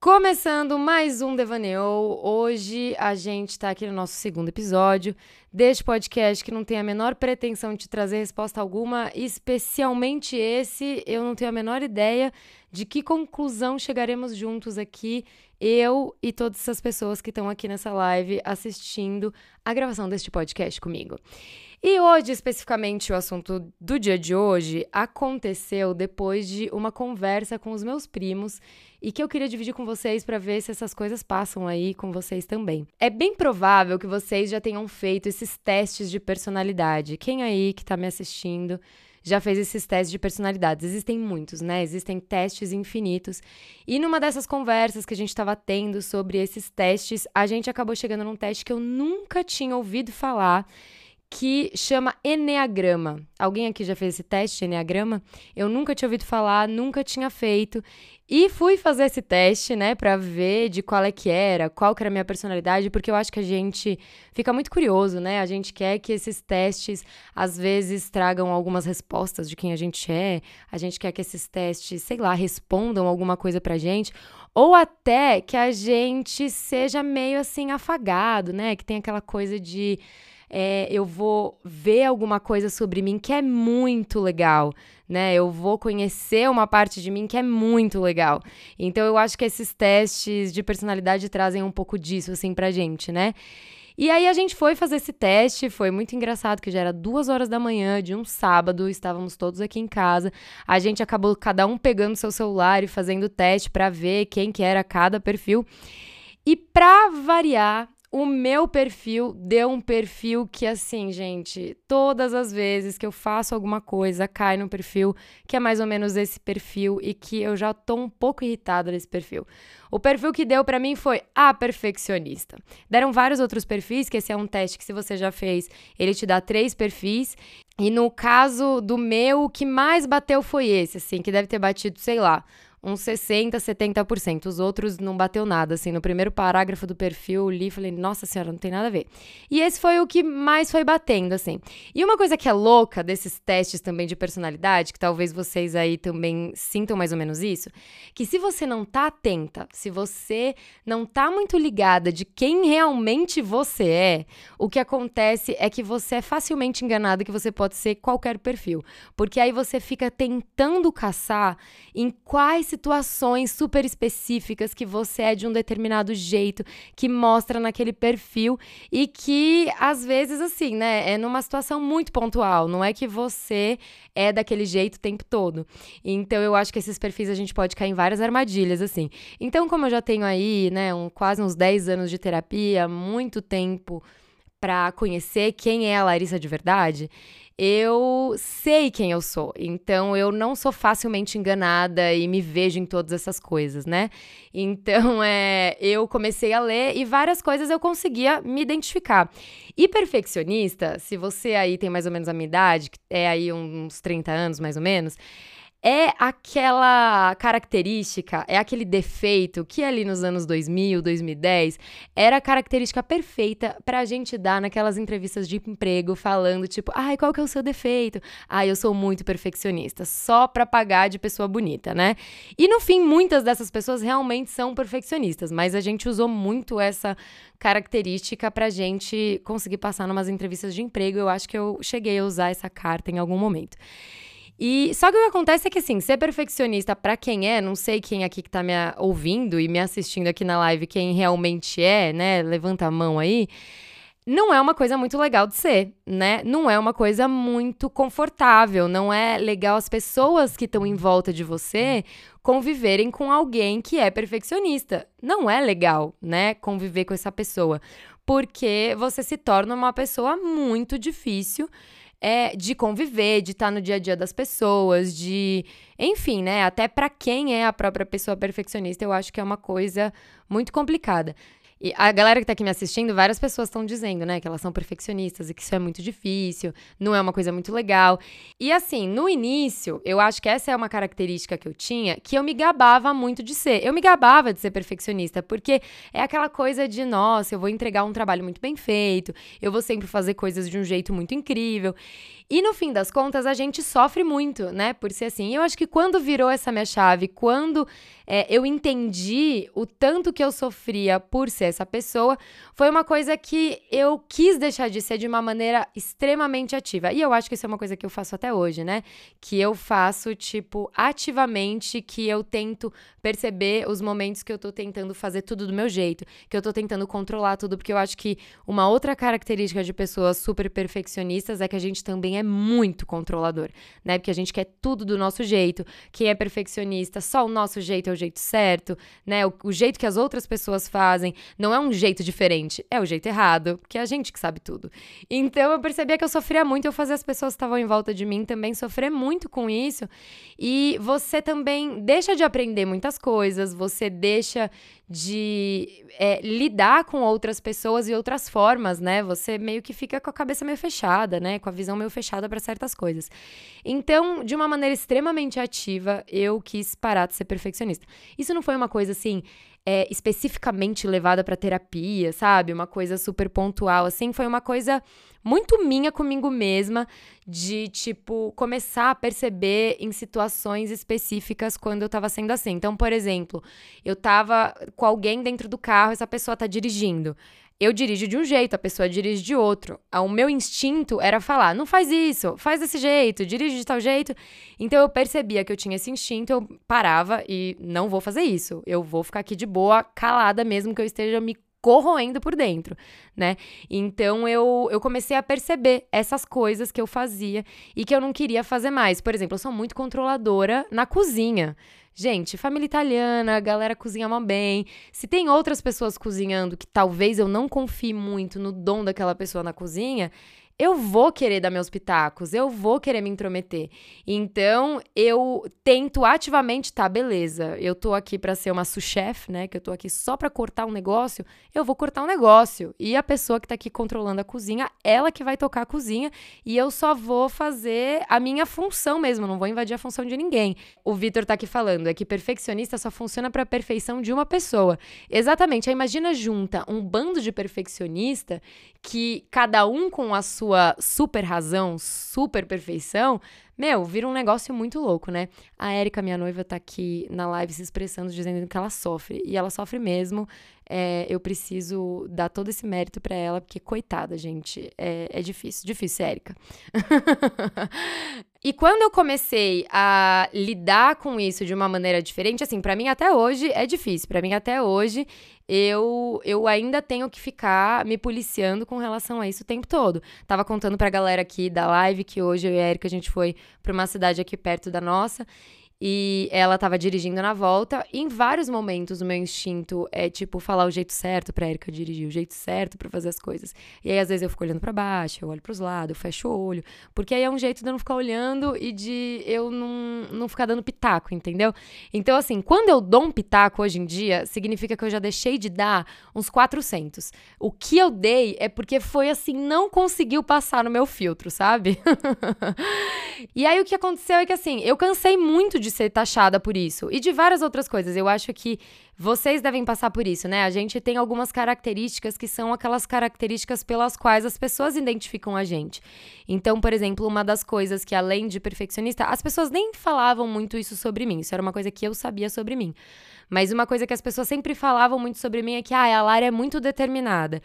Começando mais um Devaneou. Hoje a gente está aqui no nosso segundo episódio deste podcast que não tem a menor pretensão de trazer resposta alguma, especialmente esse, eu não tenho a menor ideia de que conclusão chegaremos juntos aqui, eu e todas essas pessoas que estão aqui nessa live assistindo a gravação deste podcast comigo. E hoje, especificamente, o assunto do dia de hoje aconteceu depois de uma conversa com os meus primos e que eu queria dividir com vocês para ver se essas coisas passam aí com vocês também. É bem provável que vocês já tenham feito esses testes de personalidade. Quem aí que está me assistindo já fez esses testes de personalidades. Existem muitos, né? Existem testes infinitos. E numa dessas conversas que a gente estava tendo sobre esses testes, a gente acabou chegando num teste que eu nunca tinha ouvido falar que chama Enneagrama. Alguém aqui já fez esse teste de Enneagrama? Eu nunca tinha ouvido falar, nunca tinha feito. E fui fazer esse teste, né, para ver de qual é que era, qual que era a minha personalidade, porque eu acho que a gente fica muito curioso, né? A gente quer que esses testes às vezes tragam algumas respostas de quem a gente é. A gente quer que esses testes, sei lá, respondam alguma coisa pra gente, ou até que a gente seja meio assim afagado, né? Que tem aquela coisa de é, eu vou ver alguma coisa sobre mim que é muito legal, né? Eu vou conhecer uma parte de mim que é muito legal. Então eu acho que esses testes de personalidade trazem um pouco disso, assim, pra gente, né? E aí a gente foi fazer esse teste, foi muito engraçado, que já era duas horas da manhã de um sábado, estávamos todos aqui em casa. A gente acabou cada um pegando seu celular e fazendo o teste para ver quem que era cada perfil. E para variar, o meu perfil deu um perfil que, assim, gente, todas as vezes que eu faço alguma coisa, cai no perfil que é mais ou menos esse perfil e que eu já tô um pouco irritada desse perfil. O perfil que deu para mim foi a perfeccionista. Deram vários outros perfis, que esse é um teste que, se você já fez, ele te dá três perfis. E no caso do meu, o que mais bateu foi esse, assim, que deve ter batido, sei lá, uns 60%, 70%. Os outros não bateu nada, assim. No primeiro parágrafo do perfil, li e falei, nossa senhora, não tem nada a ver. E esse foi o que mais foi batendo, assim. E uma coisa que é louca desses testes também de personalidade, que talvez vocês aí também sintam mais ou menos isso, que se você não tá atenta, se você não tá muito ligada de quem realmente você é, o que acontece é que você é facilmente enganado que você pode ser qualquer perfil. Porque aí você fica tentando caçar em quais situações super específicas que você é de um determinado jeito, que mostra naquele perfil e que às vezes assim, né, é numa situação muito pontual, não é que você é daquele jeito o tempo todo. Então eu acho que esses perfis a gente pode cair em várias armadilhas assim. Então, como eu já tenho aí, né, um, quase uns 10 anos de terapia, muito tempo para conhecer quem é a Larissa de verdade, eu sei quem eu sou. Então eu não sou facilmente enganada e me vejo em todas essas coisas, né? Então é, eu comecei a ler e várias coisas eu conseguia me identificar. E perfeccionista, se você aí tem mais ou menos a minha idade, é aí uns 30 anos mais ou menos, é aquela característica, é aquele defeito que ali nos anos 2000, 2010 era a característica perfeita pra gente dar naquelas entrevistas de emprego falando tipo, ai, qual que é o seu defeito? Ai, eu sou muito perfeccionista, só pra pagar de pessoa bonita, né? E no fim, muitas dessas pessoas realmente são perfeccionistas, mas a gente usou muito essa característica pra gente conseguir passar numas entrevistas de emprego. Eu acho que eu cheguei a usar essa carta em algum momento. E só que o que acontece é que assim, ser perfeccionista para quem é, não sei quem aqui que tá me ouvindo e me assistindo aqui na live, quem realmente é, né? Levanta a mão aí. Não é uma coisa muito legal de ser, né? Não é uma coisa muito confortável, não é legal as pessoas que estão em volta de você conviverem com alguém que é perfeccionista. Não é legal, né? Conviver com essa pessoa, porque você se torna uma pessoa muito difícil é de conviver, de estar tá no dia a dia das pessoas, de. Enfim, né? Até para quem é a própria pessoa perfeccionista, eu acho que é uma coisa muito complicada. E a galera que tá aqui me assistindo, várias pessoas estão dizendo, né, que elas são perfeccionistas e que isso é muito difícil, não é uma coisa muito legal. E assim, no início, eu acho que essa é uma característica que eu tinha, que eu me gabava muito de ser. Eu me gabava de ser perfeccionista, porque é aquela coisa de, nossa, eu vou entregar um trabalho muito bem feito, eu vou sempre fazer coisas de um jeito muito incrível. E no fim das contas, a gente sofre muito, né, por ser assim. E eu acho que quando virou essa minha chave, quando é, eu entendi o tanto que eu sofria por ser essa pessoa, foi uma coisa que eu quis deixar de ser de uma maneira extremamente ativa. E eu acho que isso é uma coisa que eu faço até hoje, né? Que eu faço, tipo, ativamente, que eu tento perceber os momentos que eu tô tentando fazer tudo do meu jeito, que eu tô tentando controlar tudo, porque eu acho que uma outra característica de pessoas super perfeccionistas é que a gente também é muito controlador, né? Porque a gente quer tudo do nosso jeito. Quem é perfeccionista, só o nosso jeito é o jeito certo, né? O, o, jeito que as outras pessoas fazem não é um jeito diferente, é o jeito errado, porque é a gente que sabe tudo. Então eu percebia que eu sofria muito, eu fazia as pessoas que estavam em volta de mim também sofrer muito com isso. E você também deixa de aprender muitas coisas, você deixa de é, lidar com outras pessoas e outras formas, né? Você meio que fica com a cabeça meio fechada, né? Com a visão meio fechada para certas coisas. Então, de uma maneira extremamente ativa, eu quis parar de ser perfeccionista. Isso não foi uma coisa assim. É, especificamente levada para terapia, sabe? Uma coisa super pontual, assim. Foi uma coisa muito minha comigo mesma, de, tipo, começar a perceber em situações específicas quando eu tava sendo assim. Então, por exemplo, eu tava com alguém dentro do carro, essa pessoa tá dirigindo. Eu dirijo de um jeito, a pessoa dirige de outro. O meu instinto era falar: não faz isso, faz desse jeito, dirige de tal jeito. Então eu percebia que eu tinha esse instinto, eu parava e não vou fazer isso. Eu vou ficar aqui de boa, calada, mesmo que eu esteja me corroendo por dentro, né? Então eu, eu comecei a perceber essas coisas que eu fazia e que eu não queria fazer mais. Por exemplo, eu sou muito controladora na cozinha. Gente, família italiana, a galera cozinha mal bem. Se tem outras pessoas cozinhando que talvez eu não confie muito no dom daquela pessoa na cozinha, eu vou querer dar meus pitacos, eu vou querer me intrometer. Então, eu tento ativamente, tá, beleza, eu tô aqui para ser uma sous-chef, né, que eu tô aqui só para cortar um negócio, eu vou cortar um negócio. E a pessoa que tá aqui controlando a cozinha, ela que vai tocar a cozinha, e eu só vou fazer a minha função mesmo, não vou invadir a função de ninguém. O Vitor tá aqui falando, é que perfeccionista só funciona para perfeição de uma pessoa. Exatamente, aí imagina junta um bando de perfeccionista que cada um com a sua super razão, super perfeição, meu, vira um negócio muito louco, né? A Érica, minha noiva, tá aqui na live se expressando, dizendo que ela sofre. E ela sofre mesmo. É, eu preciso dar todo esse mérito para ela, porque, coitada, gente, é, é difícil. Difícil, Érica. e quando eu comecei a lidar com isso de uma maneira diferente, assim, para mim até hoje é difícil. para mim até hoje eu, eu ainda tenho que ficar me policiando com relação a isso o tempo todo. Tava contando pra galera aqui da live que hoje eu e a Erika a gente foi para uma cidade aqui perto da nossa e ela estava dirigindo na volta. E em vários momentos o meu instinto é tipo falar o jeito certo para Erika dirigir, o jeito certo para fazer as coisas. E aí às vezes eu fico olhando para baixo, eu olho para os lados, eu fecho o olho, porque aí é um jeito de eu não ficar olhando e de eu não, não ficar dando pitaco, entendeu? Então assim, quando eu dou um pitaco hoje em dia, significa que eu já deixei de dar uns 400. O que eu dei é porque foi assim, não conseguiu passar no meu filtro, sabe? e aí o que aconteceu é que assim, eu cansei muito de de ser taxada por isso. E de várias outras coisas. Eu acho que vocês devem passar por isso, né? A gente tem algumas características que são aquelas características pelas quais as pessoas identificam a gente. Então, por exemplo, uma das coisas que, além de perfeccionista, as pessoas nem falavam muito isso sobre mim. Isso era uma coisa que eu sabia sobre mim. Mas uma coisa que as pessoas sempre falavam muito sobre mim é que, ah, a Lara é muito determinada.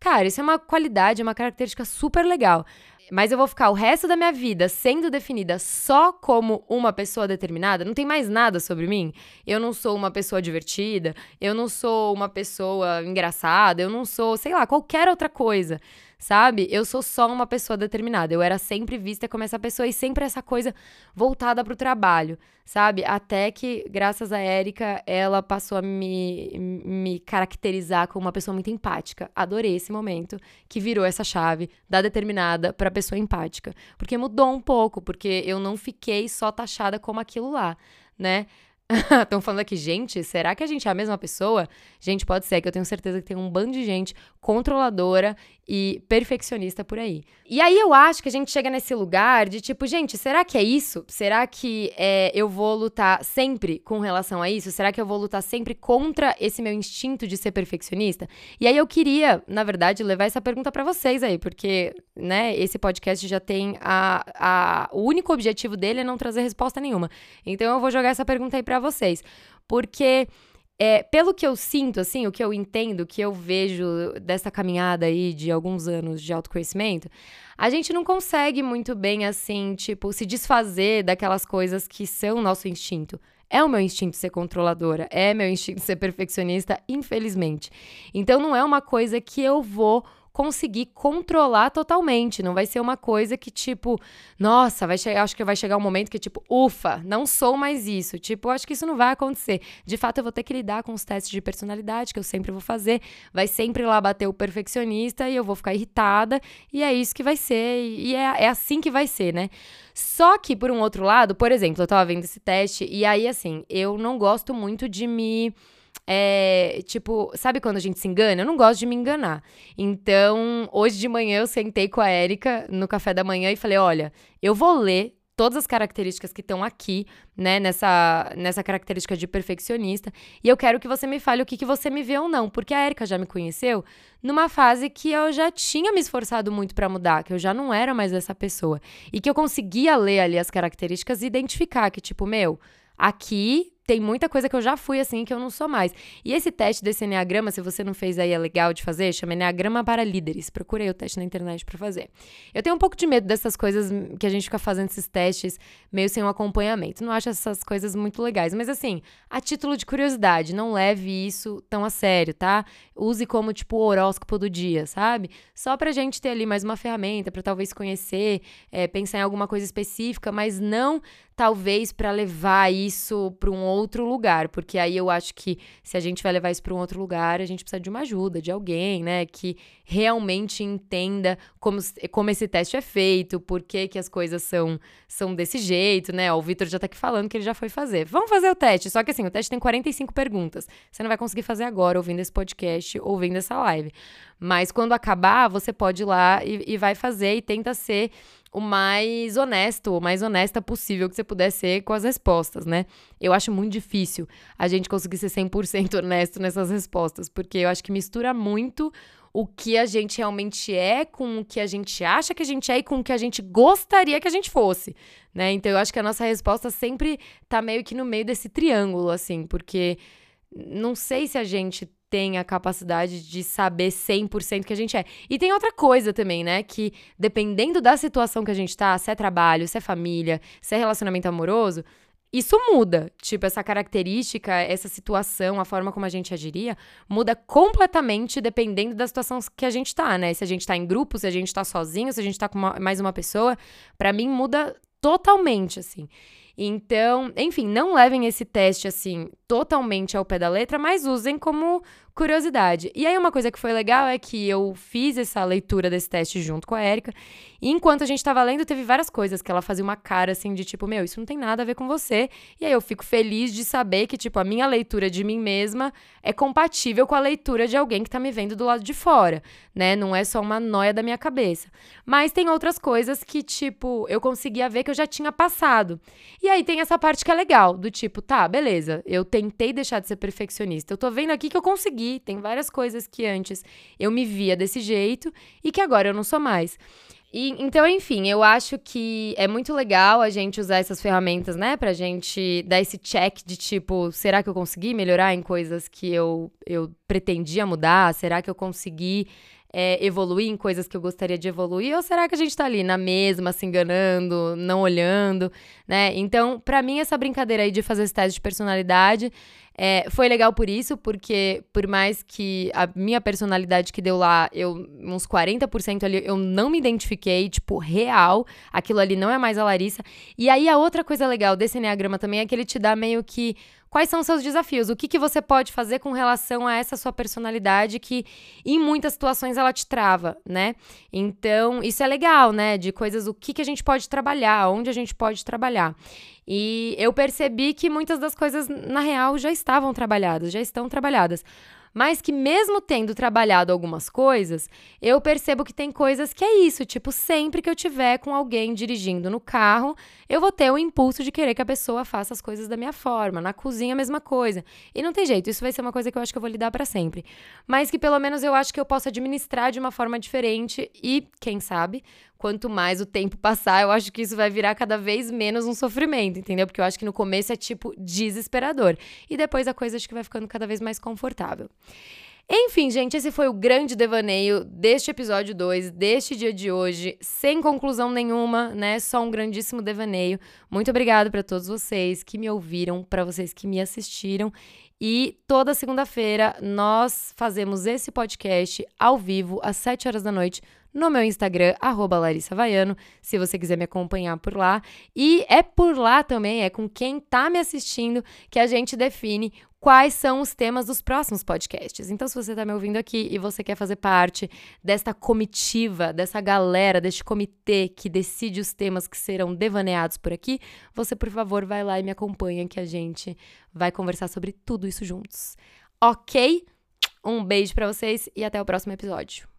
Cara, isso é uma qualidade, é uma característica super legal mas eu vou ficar o resto da minha vida sendo definida só como uma pessoa determinada, não tem mais nada sobre mim. Eu não sou uma pessoa divertida, eu não sou uma pessoa engraçada, eu não sou, sei lá, qualquer outra coisa sabe? Eu sou só uma pessoa determinada. Eu era sempre vista como essa pessoa e sempre essa coisa voltada para o trabalho, sabe? Até que, graças a Érica, ela passou a me, me caracterizar como uma pessoa muito empática. Adorei esse momento que virou essa chave da determinada para pessoa empática, porque mudou um pouco, porque eu não fiquei só taxada como aquilo lá, né? Estão falando aqui, gente, será que a gente é a mesma pessoa? Gente, pode ser, que eu tenho certeza que tem um bando de gente controladora e perfeccionista por aí. E aí eu acho que a gente chega nesse lugar de tipo, gente, será que é isso? Será que é, eu vou lutar sempre com relação a isso? Será que eu vou lutar sempre contra esse meu instinto de ser perfeccionista? E aí eu queria, na verdade, levar essa pergunta para vocês aí, porque, né, esse podcast já tem a, a. O único objetivo dele é não trazer resposta nenhuma. Então eu vou jogar essa pergunta aí pra vocês. Porque é, pelo que eu sinto, assim, o que eu entendo, o que eu vejo dessa caminhada aí de alguns anos de autoconhecimento, a gente não consegue muito bem, assim, tipo, se desfazer daquelas coisas que são nosso instinto. É o meu instinto ser controladora, é meu instinto ser perfeccionista, infelizmente. Então não é uma coisa que eu vou conseguir controlar totalmente. Não vai ser uma coisa que, tipo, nossa, vai chegar, acho que vai chegar um momento que, tipo, ufa, não sou mais isso. Tipo, acho que isso não vai acontecer. De fato, eu vou ter que lidar com os testes de personalidade, que eu sempre vou fazer. Vai sempre lá bater o perfeccionista e eu vou ficar irritada. E é isso que vai ser. E é, é assim que vai ser, né? Só que, por um outro lado, por exemplo, eu tava vendo esse teste, e aí, assim, eu não gosto muito de me é, tipo, sabe quando a gente se engana? Eu não gosto de me enganar. Então, hoje de manhã eu sentei com a Érica no café da manhã e falei: olha, eu vou ler todas as características que estão aqui, né, nessa, nessa característica de perfeccionista, e eu quero que você me fale o que, que você me vê ou não, porque a Erika já me conheceu numa fase que eu já tinha me esforçado muito para mudar, que eu já não era mais essa pessoa, e que eu conseguia ler ali as características e identificar que, tipo, meu, aqui tem muita coisa que eu já fui assim que eu não sou mais. E esse teste desse Enneagrama, se você não fez aí, é legal de fazer, chama Enneagrama para Líderes. Procurei o teste na internet para fazer. Eu tenho um pouco de medo dessas coisas que a gente fica fazendo esses testes meio sem um acompanhamento. Não acho essas coisas muito legais. Mas assim, a título de curiosidade, não leve isso tão a sério, tá? Use como, tipo, o horóscopo do dia, sabe? Só pra gente ter ali mais uma ferramenta para talvez conhecer, é, pensar em alguma coisa específica, mas não talvez para levar isso para um outro lugar, porque aí eu acho que se a gente vai levar isso para um outro lugar, a gente precisa de uma ajuda, de alguém, né, que realmente entenda como, como esse teste é feito, por que, que as coisas são, são desse jeito, né? o Vitor já tá aqui falando que ele já foi fazer. Vamos fazer o teste, só que assim, o teste tem 45 perguntas. Você não vai conseguir fazer agora, ouvindo esse podcast, ouvindo essa live. Mas quando acabar, você pode ir lá e, e vai fazer e tenta ser o mais honesto, o mais honesta possível que você puder ser com as respostas, né? Eu acho muito difícil a gente conseguir ser 100% honesto nessas respostas, porque eu acho que mistura muito o que a gente realmente é com o que a gente acha que a gente é e com o que a gente gostaria que a gente fosse, né? Então eu acho que a nossa resposta sempre tá meio que no meio desse triângulo, assim, porque não sei se a gente tem a capacidade de saber 100% que a gente é. E tem outra coisa também, né? Que dependendo da situação que a gente tá, se é trabalho, se é família, se é relacionamento amoroso, isso muda. Tipo, essa característica, essa situação, a forma como a gente agiria, muda completamente dependendo da situação que a gente tá, né? Se a gente tá em grupo, se a gente tá sozinho, se a gente tá com uma, mais uma pessoa, para mim muda totalmente, assim. Então, enfim, não levem esse teste assim totalmente ao pé da letra, mas usem como curiosidade. E aí, uma coisa que foi legal é que eu fiz essa leitura desse teste junto com a Erika. E enquanto a gente tava lendo, teve várias coisas que ela fazia uma cara assim de tipo, meu, isso não tem nada a ver com você. E aí eu fico feliz de saber que, tipo, a minha leitura de mim mesma é compatível com a leitura de alguém que tá me vendo do lado de fora, né? Não é só uma noia da minha cabeça. Mas tem outras coisas que, tipo, eu conseguia ver que eu já tinha passado. E aí tem essa parte que é legal, do tipo, tá, beleza, eu tentei deixar de ser perfeccionista. Eu tô vendo aqui que eu consegui. Tem várias coisas que antes eu me via desse jeito e que agora eu não sou mais. E, então, enfim, eu acho que é muito legal a gente usar essas ferramentas, né? Pra gente dar esse check de tipo, será que eu consegui melhorar em coisas que eu, eu pretendia mudar? Será que eu consegui é, evoluir em coisas que eu gostaria de evoluir? Ou será que a gente tá ali na mesma, se enganando, não olhando, né? Então, para mim, essa brincadeira aí de fazer esse teste de personalidade é, foi legal por isso, porque por mais que a minha personalidade que deu lá, eu uns 40% ali, eu não me identifiquei, tipo, real. Aquilo ali não é mais a Larissa. E aí a outra coisa legal desse Enneagrama também é que ele te dá meio que quais são os seus desafios, o que, que você pode fazer com relação a essa sua personalidade que em muitas situações ela te trava, né? Então, isso é legal, né? De coisas, o que, que a gente pode trabalhar, onde a gente pode trabalhar. E eu percebi que muitas das coisas, na real, já estavam trabalhadas, já estão trabalhadas mas que mesmo tendo trabalhado algumas coisas, eu percebo que tem coisas que é isso, tipo, sempre que eu tiver com alguém dirigindo no carro, eu vou ter o impulso de querer que a pessoa faça as coisas da minha forma, na cozinha a mesma coisa. E não tem jeito, isso vai ser uma coisa que eu acho que eu vou lidar para sempre. Mas que pelo menos eu acho que eu posso administrar de uma forma diferente e, quem sabe, quanto mais o tempo passar, eu acho que isso vai virar cada vez menos um sofrimento, entendeu? Porque eu acho que no começo é tipo desesperador. E depois a coisa acho que vai ficando cada vez mais confortável. Enfim, gente, esse foi o grande devaneio deste episódio 2, deste dia de hoje, sem conclusão nenhuma, né? Só um grandíssimo devaneio. Muito obrigada para todos vocês que me ouviram, para vocês que me assistiram. E toda segunda-feira nós fazemos esse podcast ao vivo às 7 horas da noite no meu Instagram, arroba Larissa Vaiano, se você quiser me acompanhar por lá. E é por lá também, é com quem tá me assistindo, que a gente define quais são os temas dos próximos podcasts. Então, se você está me ouvindo aqui e você quer fazer parte desta comitiva, dessa galera, deste comitê que decide os temas que serão devaneados por aqui, você, por favor, vai lá e me acompanha que a gente vai conversar sobre tudo isso juntos. Ok? Um beijo para vocês e até o próximo episódio.